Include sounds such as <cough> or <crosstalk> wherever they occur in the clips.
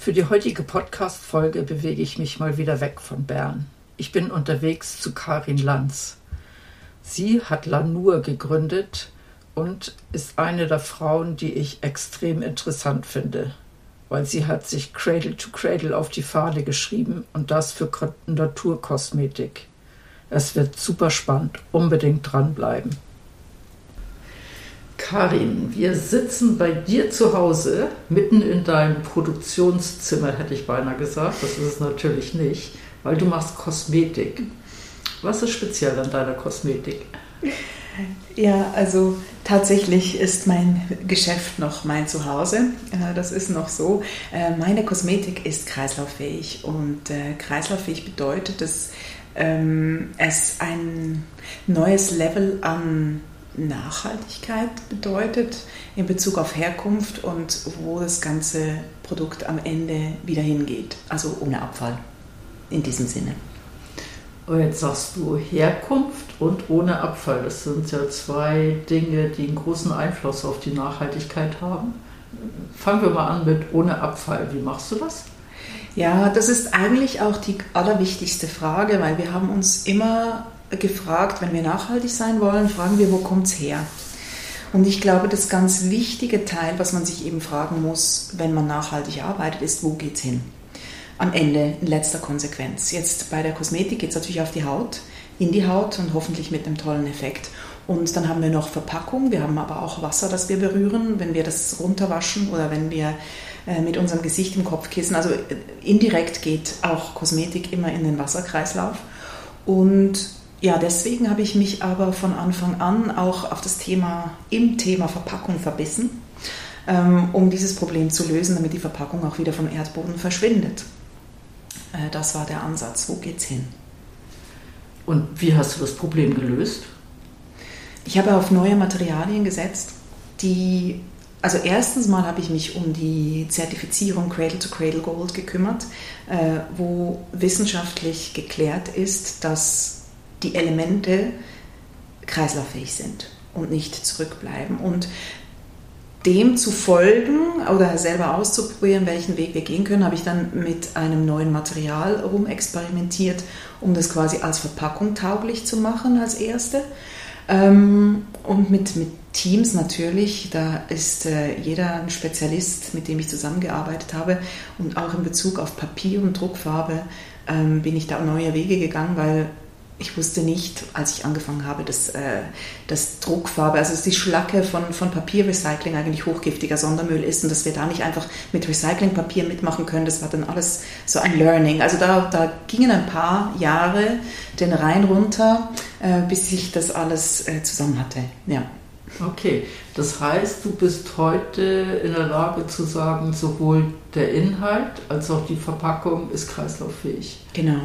Für die heutige Podcast-Folge bewege ich mich mal wieder weg von Bern. Ich bin unterwegs zu Karin Lanz. Sie hat Lanur gegründet und ist eine der Frauen, die ich extrem interessant finde, weil sie hat sich Cradle to Cradle auf die Fahne geschrieben und das für Naturkosmetik. Es wird super spannend, unbedingt dranbleiben. Karin, wir sitzen bei dir zu Hause, mitten in deinem Produktionszimmer, hätte ich beinahe gesagt. Das ist es natürlich nicht, weil du machst Kosmetik. Was ist speziell an deiner Kosmetik? Ja, also tatsächlich ist mein Geschäft noch mein Zuhause. Äh, das ist noch so. Äh, meine Kosmetik ist kreislauffähig und äh, kreislauffähig bedeutet, dass ähm, es ein neues Level an Nachhaltigkeit bedeutet in Bezug auf Herkunft und wo das ganze Produkt am Ende wieder hingeht. Also ohne Abfall in diesem Sinne. Und jetzt sagst du Herkunft und ohne Abfall. Das sind ja zwei Dinge, die einen großen Einfluss auf die Nachhaltigkeit haben. Fangen wir mal an mit ohne Abfall. Wie machst du das? Ja, das ist eigentlich auch die allerwichtigste Frage, weil wir haben uns immer gefragt, wenn wir nachhaltig sein wollen, fragen wir, wo kommt es her? Und ich glaube, das ganz wichtige Teil, was man sich eben fragen muss, wenn man nachhaltig arbeitet, ist, wo geht es hin? Am Ende, in letzter Konsequenz. Jetzt bei der Kosmetik geht es natürlich auf die Haut, in die Haut und hoffentlich mit einem tollen Effekt. Und dann haben wir noch Verpackung, wir haben aber auch Wasser, das wir berühren, wenn wir das runterwaschen oder wenn wir äh, mit unserem Gesicht im Kopfkissen. Also äh, indirekt geht auch Kosmetik immer in den Wasserkreislauf. Und ja, deswegen habe ich mich aber von Anfang an auch auf das Thema, im Thema Verpackung verbissen, ähm, um dieses Problem zu lösen, damit die Verpackung auch wieder vom Erdboden verschwindet. Äh, das war der Ansatz. Wo geht's hin? Und wie hast du das Problem gelöst? Ich habe auf neue Materialien gesetzt, die also erstens mal habe ich mich um die Zertifizierung Cradle to Cradle Gold gekümmert, äh, wo wissenschaftlich geklärt ist, dass die Elemente kreislauffähig sind und nicht zurückbleiben. Und dem zu folgen oder selber auszuprobieren, welchen Weg wir gehen können, habe ich dann mit einem neuen Material rumexperimentiert, um das quasi als Verpackung tauglich zu machen als erste. Ähm, und mit, mit Teams natürlich, da ist äh, jeder ein Spezialist, mit dem ich zusammengearbeitet habe. Und auch in Bezug auf Papier und Druckfarbe ähm, bin ich da neue Wege gegangen, weil ich wusste nicht, als ich angefangen habe, dass, äh, dass Druckfarbe, also dass die Schlacke von, von Papierrecycling eigentlich hochgiftiger Sondermüll ist und dass wir da nicht einfach mit Recyclingpapier mitmachen können. Das war dann alles so ein Learning. Also da, da gingen ein paar Jahre den Rhein runter, äh, bis ich das alles äh, zusammen hatte. Ja. Okay, das heißt, du bist heute in der Lage zu sagen, sowohl der Inhalt als auch die Verpackung ist kreislauffähig. Genau.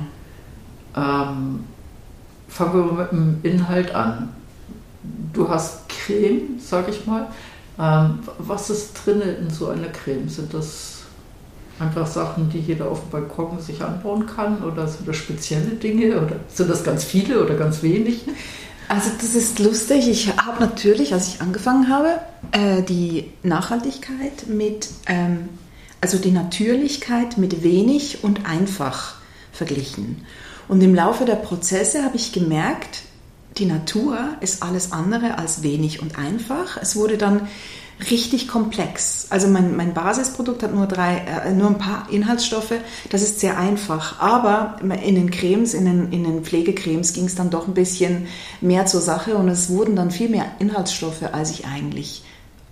Ähm, fangen wir mit dem Inhalt an. Du hast Creme, sag ich mal. Ähm, was ist drin in so einer Creme? Sind das einfach Sachen, die jeder auf dem Balkon sich anbauen kann? Oder sind das spezielle Dinge? Oder sind das ganz viele oder ganz wenig? Also das ist lustig. Ich habe natürlich, als ich angefangen habe, äh, die Nachhaltigkeit mit, ähm, also die Natürlichkeit mit wenig und einfach verglichen. Und im Laufe der Prozesse habe ich gemerkt, die Natur ist alles andere als wenig und einfach. Es wurde dann richtig komplex. Also mein, mein Basisprodukt hat nur drei, äh, nur ein paar Inhaltsstoffe. Das ist sehr einfach. Aber in den Cremes, in den, in den Pflegecremes ging es dann doch ein bisschen mehr zur Sache und es wurden dann viel mehr Inhaltsstoffe, als ich eigentlich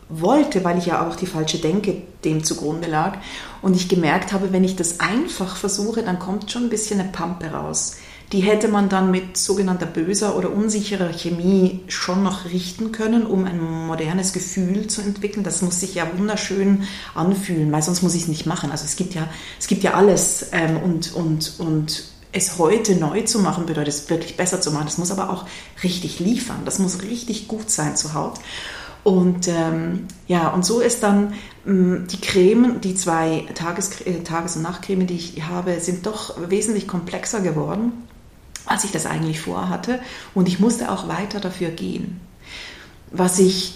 wollte, weil ich ja auch die falsche Denke dem zugrunde lag. Und ich gemerkt habe, wenn ich das einfach versuche, dann kommt schon ein bisschen eine Pampe raus, Die hätte man dann mit sogenannter böser oder unsicherer Chemie schon noch richten können, um ein modernes Gefühl zu entwickeln. Das muss sich ja wunderschön anfühlen, weil sonst muss ich es nicht machen. Also es gibt ja, es gibt ja alles ähm, und, und, und es heute neu zu machen, bedeutet es wirklich besser zu machen. Das muss aber auch richtig liefern. Das muss richtig gut sein zur Haut. Und ähm, ja, und so ist dann ähm, die Creme, die zwei Tages-, äh, Tages und Nachtcreme, die ich habe, sind doch wesentlich komplexer geworden, als ich das eigentlich vorhatte. Und ich musste auch weiter dafür gehen. Was ich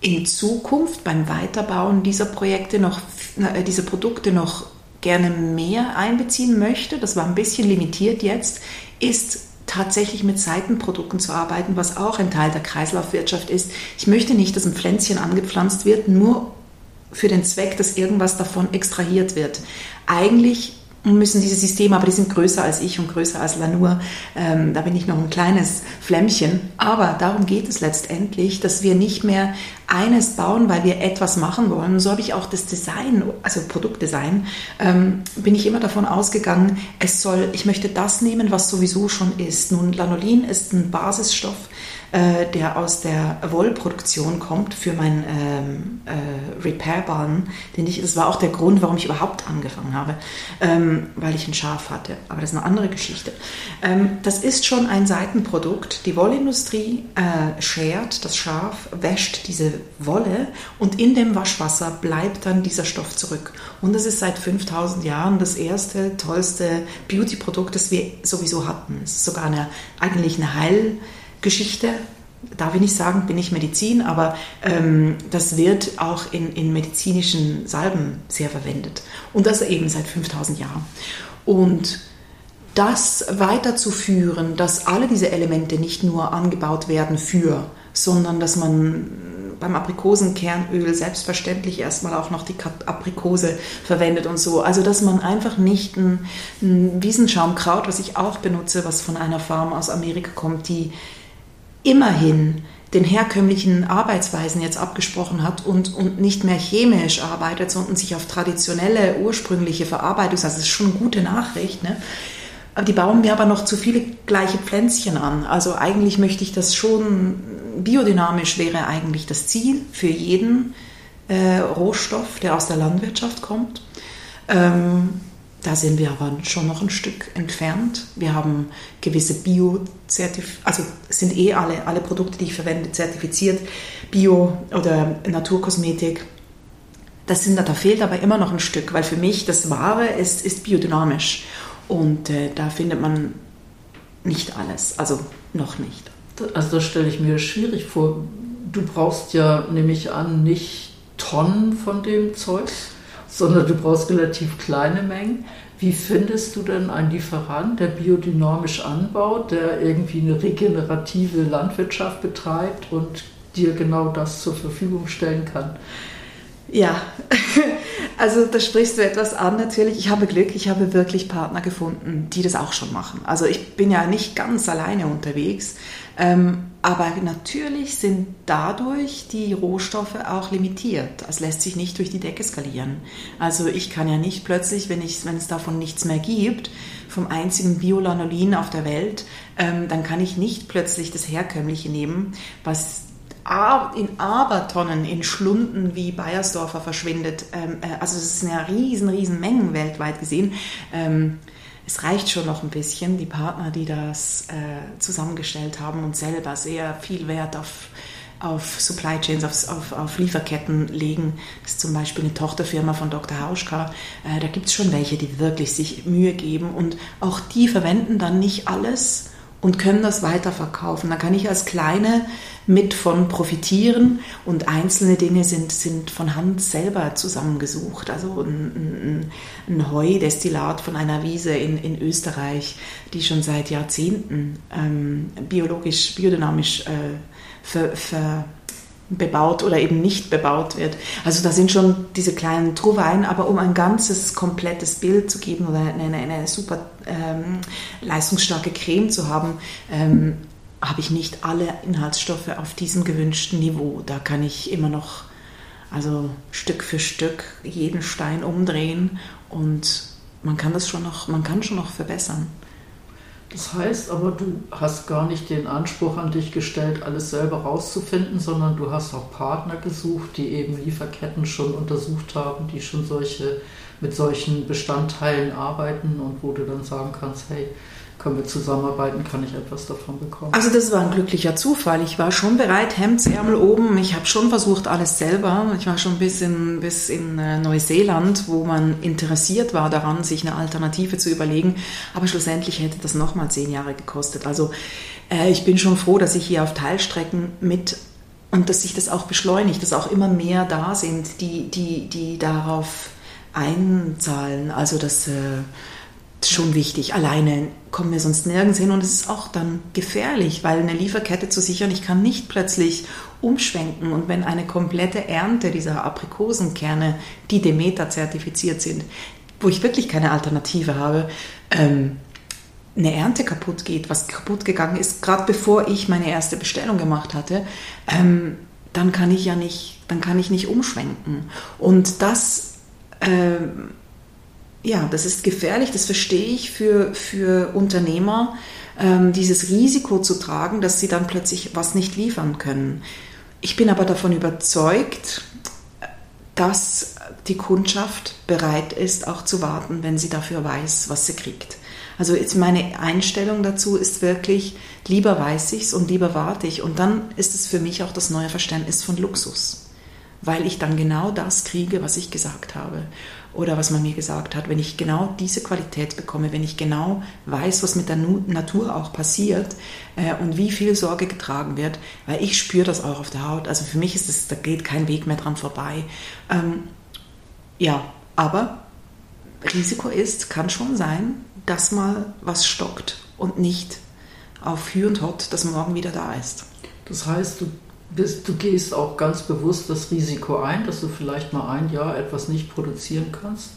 in Zukunft beim Weiterbauen dieser Projekte noch, äh, dieser Produkte noch gerne mehr einbeziehen möchte, das war ein bisschen limitiert jetzt, ist tatsächlich mit Seitenprodukten zu arbeiten, was auch ein Teil der Kreislaufwirtschaft ist. Ich möchte nicht, dass ein Pflänzchen angepflanzt wird, nur für den Zweck, dass irgendwas davon extrahiert wird. Eigentlich müssen diese Systeme, aber die sind größer als ich und größer als Lanur. Ähm, da bin ich noch ein kleines Flämmchen. Aber darum geht es letztendlich, dass wir nicht mehr eines bauen, weil wir etwas machen wollen. So habe ich auch das Design, also Produktdesign, ähm, bin ich immer davon ausgegangen, es soll, ich möchte das nehmen, was sowieso schon ist. Nun, Lanolin ist ein Basisstoff, äh, der aus der Wollproduktion kommt für meinen ähm, äh, Repairbahn, den ich, das war auch der Grund, warum ich überhaupt angefangen habe, ähm, weil ich ein Schaf hatte. Aber das ist eine andere Geschichte. Ähm, das ist schon ein Seitenprodukt. Die Wollindustrie äh, schert das Schaf, wäscht diese Wolle und in dem Waschwasser bleibt dann dieser Stoff zurück. Und das ist seit 5000 Jahren das erste, tollste Beauty-Produkt, das wir sowieso hatten. Es ist sogar eine, eigentlich eine Heil- Geschichte, darf ich nicht sagen, bin ich Medizin, aber ähm, das wird auch in, in medizinischen Salben sehr verwendet. Und das eben seit 5000 Jahren. Und das weiterzuführen, dass alle diese Elemente nicht nur angebaut werden für, sondern dass man beim Aprikosenkernöl selbstverständlich erstmal auch noch die Aprikose verwendet und so. Also dass man einfach nicht ein, ein Wiesenschaumkraut, was ich auch benutze, was von einer Farm aus Amerika kommt, die immerhin den herkömmlichen Arbeitsweisen jetzt abgesprochen hat und, und nicht mehr chemisch arbeitet, sondern sich auf traditionelle, ursprüngliche Verarbeitung, also das ist schon eine gute Nachricht, ne? Aber die bauen mir aber noch zu viele gleiche Pflänzchen an. Also eigentlich möchte ich das schon, biodynamisch wäre eigentlich das Ziel für jeden äh, Rohstoff, der aus der Landwirtschaft kommt. Ähm, da sind wir aber schon noch ein Stück entfernt. Wir haben gewisse Bio-Zertif, also sind eh alle, alle Produkte, die ich verwende, zertifiziert, Bio oder Naturkosmetik. Das sind, da fehlt aber immer noch ein Stück, weil für mich das Wahre ist, ist biodynamisch. Und äh, da findet man nicht alles, also noch nicht. Also das stelle ich mir schwierig vor. Du brauchst ja, nehme ich an, nicht Tonnen von dem Zeug sondern du brauchst relativ kleine Mengen. Wie findest du denn einen Lieferant, der biodynamisch anbaut, der irgendwie eine regenerative Landwirtschaft betreibt und dir genau das zur Verfügung stellen kann? Ja, <laughs> also da sprichst du etwas an natürlich. Ich habe Glück, ich habe wirklich Partner gefunden, die das auch schon machen. Also ich bin ja nicht ganz alleine unterwegs, ähm, aber natürlich sind dadurch die Rohstoffe auch limitiert. Es lässt sich nicht durch die Decke skalieren. Also ich kann ja nicht plötzlich, wenn, ich, wenn es davon nichts mehr gibt, vom einzigen Biolanolin auf der Welt, ähm, dann kann ich nicht plötzlich das Herkömmliche nehmen, was in Abertonnen, in Schlunden wie Bayersdorfer verschwindet. Ähm, äh, also es sind ja riesen, riesen Mengen weltweit gesehen. Ähm, es reicht schon noch ein bisschen. Die Partner, die das äh, zusammengestellt haben und selber sehr viel Wert auf, auf Supply Chains, auf, auf, auf Lieferketten legen. Das ist zum Beispiel eine Tochterfirma von Dr. Hauschka. Äh, da gibt es schon welche, die wirklich sich Mühe geben und auch die verwenden dann nicht alles und können das weiterverkaufen. Da kann ich als kleine mit von profitieren und einzelne Dinge sind, sind von Hand selber zusammengesucht. Also ein, ein, ein Heudestillat von einer Wiese in, in Österreich, die schon seit Jahrzehnten ähm, biologisch, biodynamisch äh, ver, ver bebaut oder eben nicht bebaut wird. Also da sind schon diese kleinen Truwein, aber um ein ganzes, komplettes Bild zu geben oder eine, eine super ähm, leistungsstarke Creme zu haben, ähm, habe ich nicht alle Inhaltsstoffe auf diesem gewünschten Niveau. Da kann ich immer noch, also Stück für Stück, jeden Stein umdrehen und man kann das schon noch, man kann schon noch verbessern. Das heißt aber, du hast gar nicht den Anspruch an dich gestellt, alles selber rauszufinden, sondern du hast auch Partner gesucht, die eben Lieferketten schon untersucht haben, die schon solche mit solchen Bestandteilen arbeiten und wo du dann sagen kannst, hey, können wir zusammenarbeiten, kann ich etwas davon bekommen. Also das war ein glücklicher Zufall. Ich war schon bereit, Hemdsärmel oben. Ich habe schon versucht, alles selber. Ich war schon bis in, bis in äh, Neuseeland, wo man interessiert war daran, sich eine Alternative zu überlegen. Aber schlussendlich hätte das nochmal zehn Jahre gekostet. Also äh, ich bin schon froh, dass ich hier auf Teilstrecken mit und dass sich das auch beschleunigt, dass auch immer mehr da sind, die, die, die darauf einzahlen. Also dass... Äh, schon wichtig. Alleine kommen wir sonst nirgends hin und es ist auch dann gefährlich, weil eine Lieferkette zu sichern, ich kann nicht plötzlich umschwenken und wenn eine komplette Ernte dieser Aprikosenkerne, die Demeter zertifiziert sind, wo ich wirklich keine Alternative habe, ähm, eine Ernte kaputt geht, was kaputt gegangen ist, gerade bevor ich meine erste Bestellung gemacht hatte, ähm, dann kann ich ja nicht, dann kann ich nicht umschwenken. Und das ähm, ja, das ist gefährlich, das verstehe ich für, für Unternehmer, ähm, dieses Risiko zu tragen, dass sie dann plötzlich was nicht liefern können. Ich bin aber davon überzeugt, dass die Kundschaft bereit ist, auch zu warten, wenn sie dafür weiß, was sie kriegt. Also jetzt meine Einstellung dazu ist wirklich, lieber weiß ich es und lieber warte ich. Und dann ist es für mich auch das neue Verständnis von Luxus, weil ich dann genau das kriege, was ich gesagt habe oder was man mir gesagt hat, wenn ich genau diese Qualität bekomme, wenn ich genau weiß, was mit der Natur auch passiert äh, und wie viel Sorge getragen wird, weil ich spüre das auch auf der Haut. Also für mich ist es, da geht kein Weg mehr dran vorbei. Ähm, ja, aber Risiko ist, kann schon sein, dass mal was stockt und nicht auf Hü und Hot, dass morgen wieder da ist. Das heißt, du bist, du gehst auch ganz bewusst das Risiko ein, dass du vielleicht mal ein Jahr etwas nicht produzieren kannst,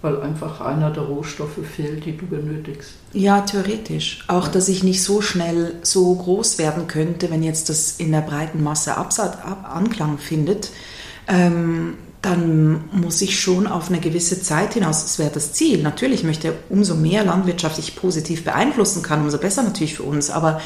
weil einfach einer der Rohstoffe fehlt, die du benötigst. Ja, theoretisch. Auch, dass ich nicht so schnell so groß werden könnte, wenn jetzt das in der breiten Masse Absatz, Ab Anklang findet. Ähm, dann muss ich schon auf eine gewisse Zeit hinaus, das wäre das Ziel. Natürlich möchte umso mehr Landwirtschaft ich positiv beeinflussen kann, umso besser natürlich für uns. Aber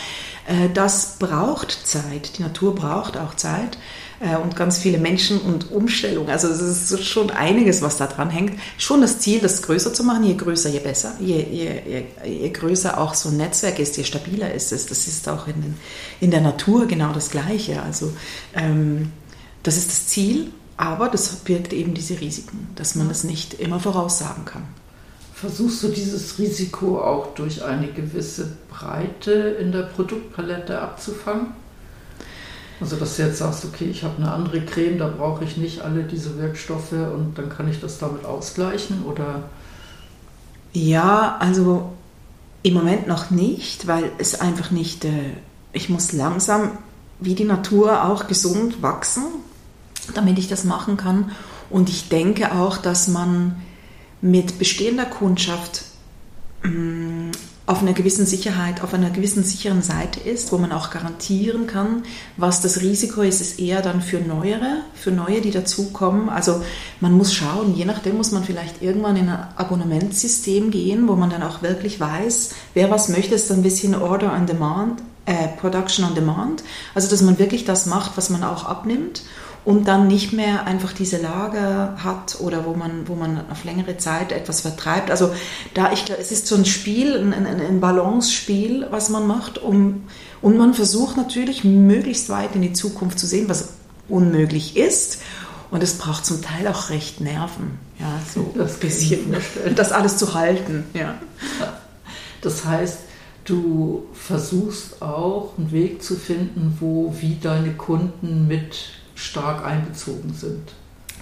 das braucht Zeit. Die Natur braucht auch Zeit äh, und ganz viele Menschen und Umstellungen. Also es ist schon einiges, was da dran hängt. Schon das Ziel, das größer zu machen. Je größer, je besser. Je, je, je, je größer auch so ein Netzwerk ist, je stabiler ist es. Das ist auch in, den, in der Natur genau das Gleiche. Also ähm, das ist das Ziel aber das birgt eben diese Risiken, dass man das nicht immer voraussagen kann. Versuchst du dieses Risiko auch durch eine gewisse Breite in der Produktpalette abzufangen? Also dass du jetzt sagst, okay, ich habe eine andere Creme, da brauche ich nicht alle diese Wirkstoffe und dann kann ich das damit ausgleichen oder? Ja, also im Moment noch nicht, weil es einfach nicht, äh, ich muss langsam wie die Natur auch gesund wachsen damit ich das machen kann. Und ich denke auch, dass man mit bestehender Kundschaft mm, auf einer gewissen Sicherheit, auf einer gewissen sicheren Seite ist, wo man auch garantieren kann, was das Risiko ist, ist eher dann für Neuere, für Neue, die dazukommen. Also man muss schauen, je nachdem muss man vielleicht irgendwann in ein Abonnementssystem gehen, wo man dann auch wirklich weiß, wer was möchte, ist ein bisschen Order on Demand, äh, Production on Demand. Also dass man wirklich das macht, was man auch abnimmt und dann nicht mehr einfach diese Lager hat oder wo man, wo man auf längere Zeit etwas vertreibt. Also da ich es ist so ein Spiel, ein, ein, ein Balance-Spiel, was man macht, um, und man versucht natürlich möglichst weit in die Zukunft zu sehen, was unmöglich ist. Und es braucht zum Teil auch recht Nerven, ja, so <laughs> das ein bisschen, das alles zu halten, ja. Das heißt, du versuchst auch einen Weg zu finden, wo wie deine Kunden mit stark einbezogen sind.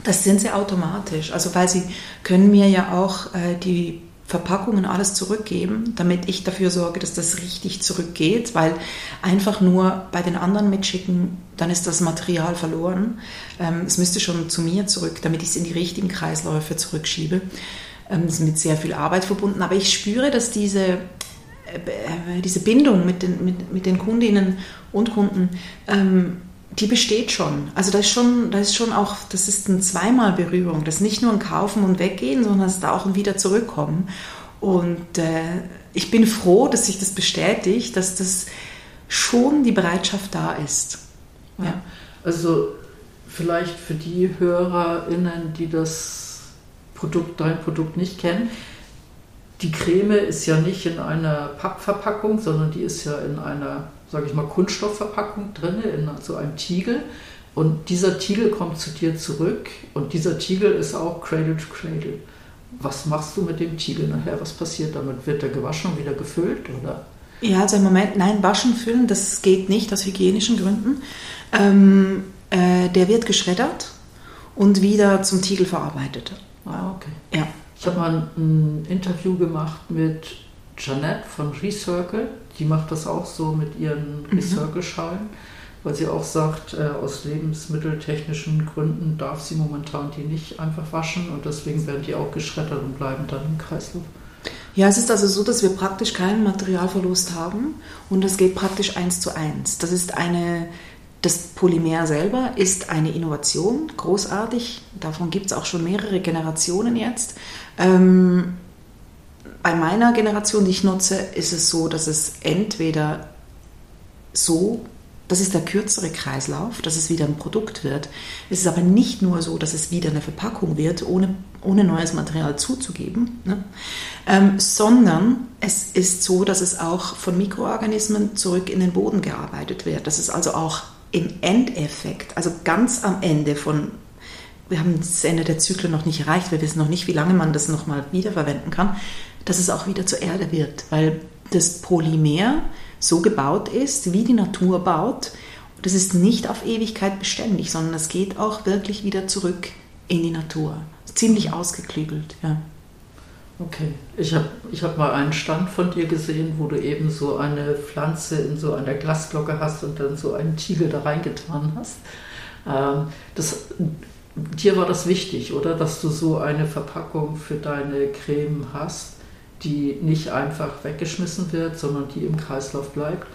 Das sind sie automatisch. Also weil sie können mir ja auch äh, die Verpackungen alles zurückgeben, damit ich dafür sorge, dass das richtig zurückgeht, weil einfach nur bei den anderen mitschicken, dann ist das Material verloren. Ähm, es müsste schon zu mir zurück, damit ich es in die richtigen Kreisläufe zurückschiebe. Ähm, das ist mit sehr viel Arbeit verbunden, aber ich spüre, dass diese, äh, äh diese Bindung mit den, mit, mit den Kundinnen und Kunden ähm, die besteht schon. Also da ist schon, da ist schon auch, das ist ein zweimal Berührung. Das ist nicht nur ein Kaufen und Weggehen, sondern es ist auch ein wieder zurückkommen. Und äh, ich bin froh, dass sich das bestätigt, dass das schon die Bereitschaft da ist. Ja. Also vielleicht für die HörerInnen, die das Produkt, dein Produkt nicht kennen, die Creme ist ja nicht in einer Pappverpackung, sondern die ist ja in einer, sage ich mal, Kunststoffverpackung drin, in so einem Tiegel. Und dieser Tiegel kommt zu dir zurück und dieser Tiegel ist auch Cradle to Cradle. Was machst du mit dem Tiegel nachher? Was passiert damit? Wird der gewaschen und wieder gefüllt? Oder? Ja, also im Moment, nein, waschen, füllen, das geht nicht aus hygienischen Gründen. Ähm, äh, der wird geschreddert und wieder zum Tiegel verarbeitet. Ah, okay. Ja. Ich habe mal ein Interview gemacht mit Janette von Recircle. Die macht das auch so mit ihren mhm. Recircle-Schalen, weil sie auch sagt, äh, aus lebensmitteltechnischen Gründen darf sie momentan die nicht einfach waschen und deswegen werden die auch geschreddert und bleiben dann im Kreislauf. Ja, es ist also so, dass wir praktisch keinen Materialverlust haben und das geht praktisch eins zu eins. Das ist eine das Polymer selber ist eine Innovation, großartig. Davon gibt es auch schon mehrere Generationen jetzt. Ähm, bei meiner Generation, die ich nutze, ist es so, dass es entweder so, das ist der kürzere Kreislauf, dass es wieder ein Produkt wird. Es ist aber nicht nur so, dass es wieder eine Verpackung wird, ohne, ohne neues Material zuzugeben, ne? ähm, sondern es ist so, dass es auch von Mikroorganismen zurück in den Boden gearbeitet wird. Dass es also auch im Endeffekt, also ganz am Ende von, wir haben das Ende der Zyklen noch nicht erreicht, wir wissen noch nicht, wie lange man das nochmal wiederverwenden kann, dass es auch wieder zur Erde wird, weil das Polymer so gebaut ist, wie die Natur baut. Das ist nicht auf Ewigkeit beständig, sondern es geht auch wirklich wieder zurück in die Natur. Ziemlich ausgeklügelt, ja. Okay, ich habe ich hab mal einen Stand von dir gesehen, wo du eben so eine Pflanze in so einer Glasglocke hast und dann so einen Tiegel da reingetan hast. Ähm, das, dir war das wichtig, oder? Dass du so eine Verpackung für deine Creme hast, die nicht einfach weggeschmissen wird, sondern die im Kreislauf bleibt.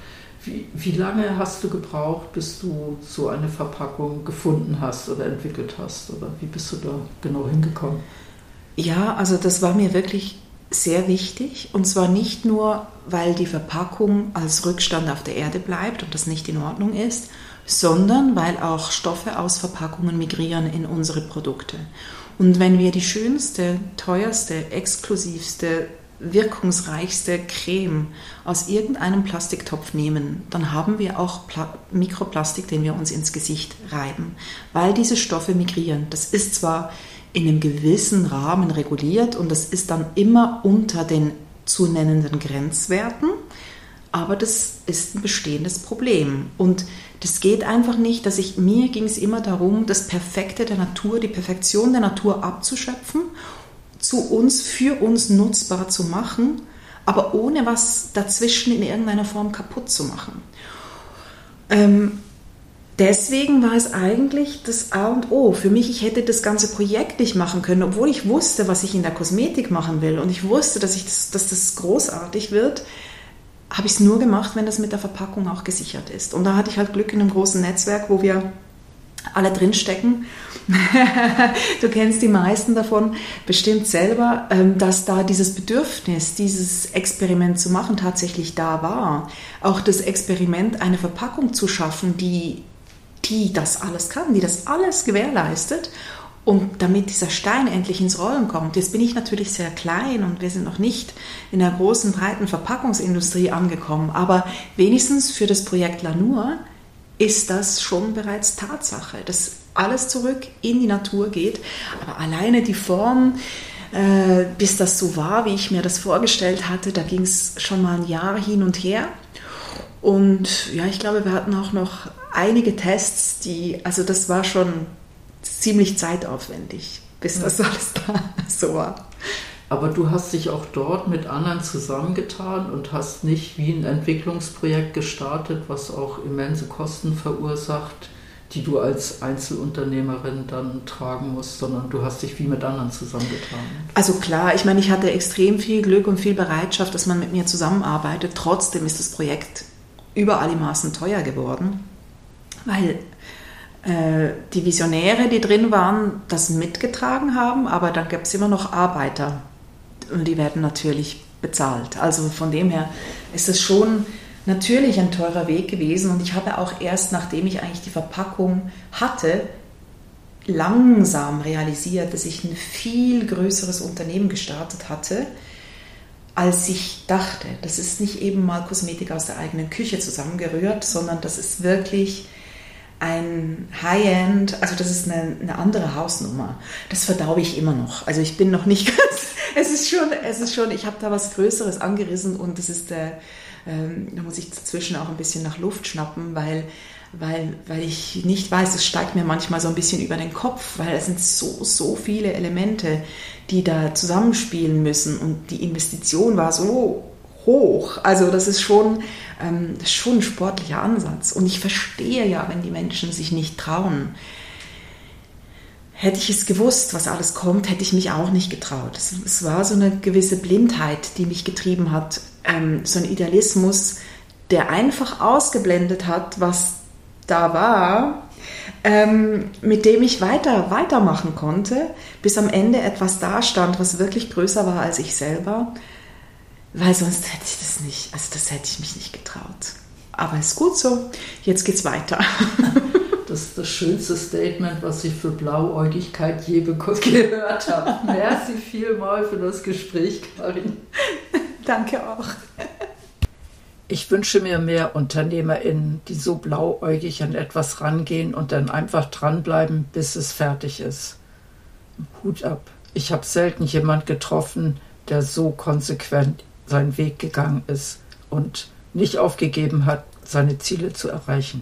Wie, wie lange hast du gebraucht, bis du so eine Verpackung gefunden hast oder entwickelt hast? Oder wie bist du da genau hingekommen? Ja, also das war mir wirklich sehr wichtig. Und zwar nicht nur, weil die Verpackung als Rückstand auf der Erde bleibt und das nicht in Ordnung ist, sondern weil auch Stoffe aus Verpackungen migrieren in unsere Produkte. Und wenn wir die schönste, teuerste, exklusivste, wirkungsreichste Creme aus irgendeinem Plastiktopf nehmen, dann haben wir auch Pla Mikroplastik, den wir uns ins Gesicht reiben, weil diese Stoffe migrieren. Das ist zwar in einem gewissen Rahmen reguliert und das ist dann immer unter den zu nennenden Grenzwerten. Aber das ist ein bestehendes Problem. Und das geht einfach nicht, dass ich, mir ging es immer darum, das Perfekte der Natur, die Perfektion der Natur abzuschöpfen, zu uns, für uns nutzbar zu machen, aber ohne was dazwischen in irgendeiner Form kaputt zu machen. Ähm, deswegen war es eigentlich das A und O. Für mich, ich hätte das ganze Projekt nicht machen können, obwohl ich wusste, was ich in der Kosmetik machen will und ich wusste, dass, ich das, dass das großartig wird, habe ich es nur gemacht, wenn das mit der Verpackung auch gesichert ist. Und da hatte ich halt Glück in einem großen Netzwerk, wo wir alle drinstecken. <laughs> du kennst die meisten davon bestimmt selber, ähm, dass da dieses Bedürfnis, dieses Experiment zu machen, tatsächlich da war. Auch das Experiment, eine Verpackung zu schaffen, die die das alles kann, die das alles gewährleistet. Und damit dieser Stein endlich ins Rollen kommt, jetzt bin ich natürlich sehr klein und wir sind noch nicht in der großen, breiten Verpackungsindustrie angekommen, aber wenigstens für das Projekt Lanur ist das schon bereits Tatsache, dass alles zurück in die Natur geht. Aber alleine die Form, äh, bis das so war, wie ich mir das vorgestellt hatte, da ging es schon mal ein Jahr hin und her. Und ja, ich glaube, wir hatten auch noch einige Tests, die, also das war schon ziemlich zeitaufwendig, bis das alles da <laughs> so war. Aber du hast dich auch dort mit anderen zusammengetan und hast nicht wie ein Entwicklungsprojekt gestartet, was auch immense Kosten verursacht, die du als Einzelunternehmerin dann tragen musst, sondern du hast dich wie mit anderen zusammengetan. Also klar, ich meine, ich hatte extrem viel Glück und viel Bereitschaft, dass man mit mir zusammenarbeitet. Trotzdem ist das Projekt über alle Maßen teuer geworden weil äh, die Visionäre, die drin waren, das mitgetragen haben, aber dann gab es immer noch Arbeiter die werden natürlich bezahlt. Also von dem her ist es schon natürlich ein teurer Weg gewesen und ich habe auch erst, nachdem ich eigentlich die Verpackung hatte, langsam realisiert, dass ich ein viel größeres Unternehmen gestartet hatte, als ich dachte. Das ist nicht eben mal Kosmetik aus der eigenen Küche zusammengerührt, sondern das ist wirklich ein High-End, also das ist eine, eine, andere Hausnummer. Das verdaue ich immer noch. Also ich bin noch nicht <laughs> ganz, es ist schon, es ist schon, ich habe da was Größeres angerissen und das ist der, ähm, da muss ich dazwischen auch ein bisschen nach Luft schnappen, weil, weil, weil ich nicht weiß, es steigt mir manchmal so ein bisschen über den Kopf, weil es sind so, so viele Elemente, die da zusammenspielen müssen und die Investition war so hoch. Also das ist schon, ähm, das ist schon ein sportlicher Ansatz. Und ich verstehe ja, wenn die Menschen sich nicht trauen. Hätte ich es gewusst, was alles kommt, hätte ich mich auch nicht getraut. Es, es war so eine gewisse Blindheit, die mich getrieben hat, ähm, so ein Idealismus, der einfach ausgeblendet hat, was da war, ähm, mit dem ich weiter weitermachen konnte, bis am Ende etwas dastand, was wirklich größer war als ich selber, weil sonst hätte ich das nicht, also das hätte ich mich nicht getraut. Aber ist gut so, jetzt geht's weiter. <laughs> Das ist das schönste Statement, was ich für Blauäugigkeit je <laughs> gehört habe. Merci vielmal für das Gespräch, Karin. <laughs> Danke auch. Ich wünsche mir mehr UnternehmerInnen, die so blauäugig an etwas rangehen und dann einfach dranbleiben, bis es fertig ist. Hut ab. Ich habe selten jemand getroffen, der so konsequent seinen Weg gegangen ist und nicht aufgegeben hat, seine Ziele zu erreichen.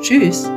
Tschüss!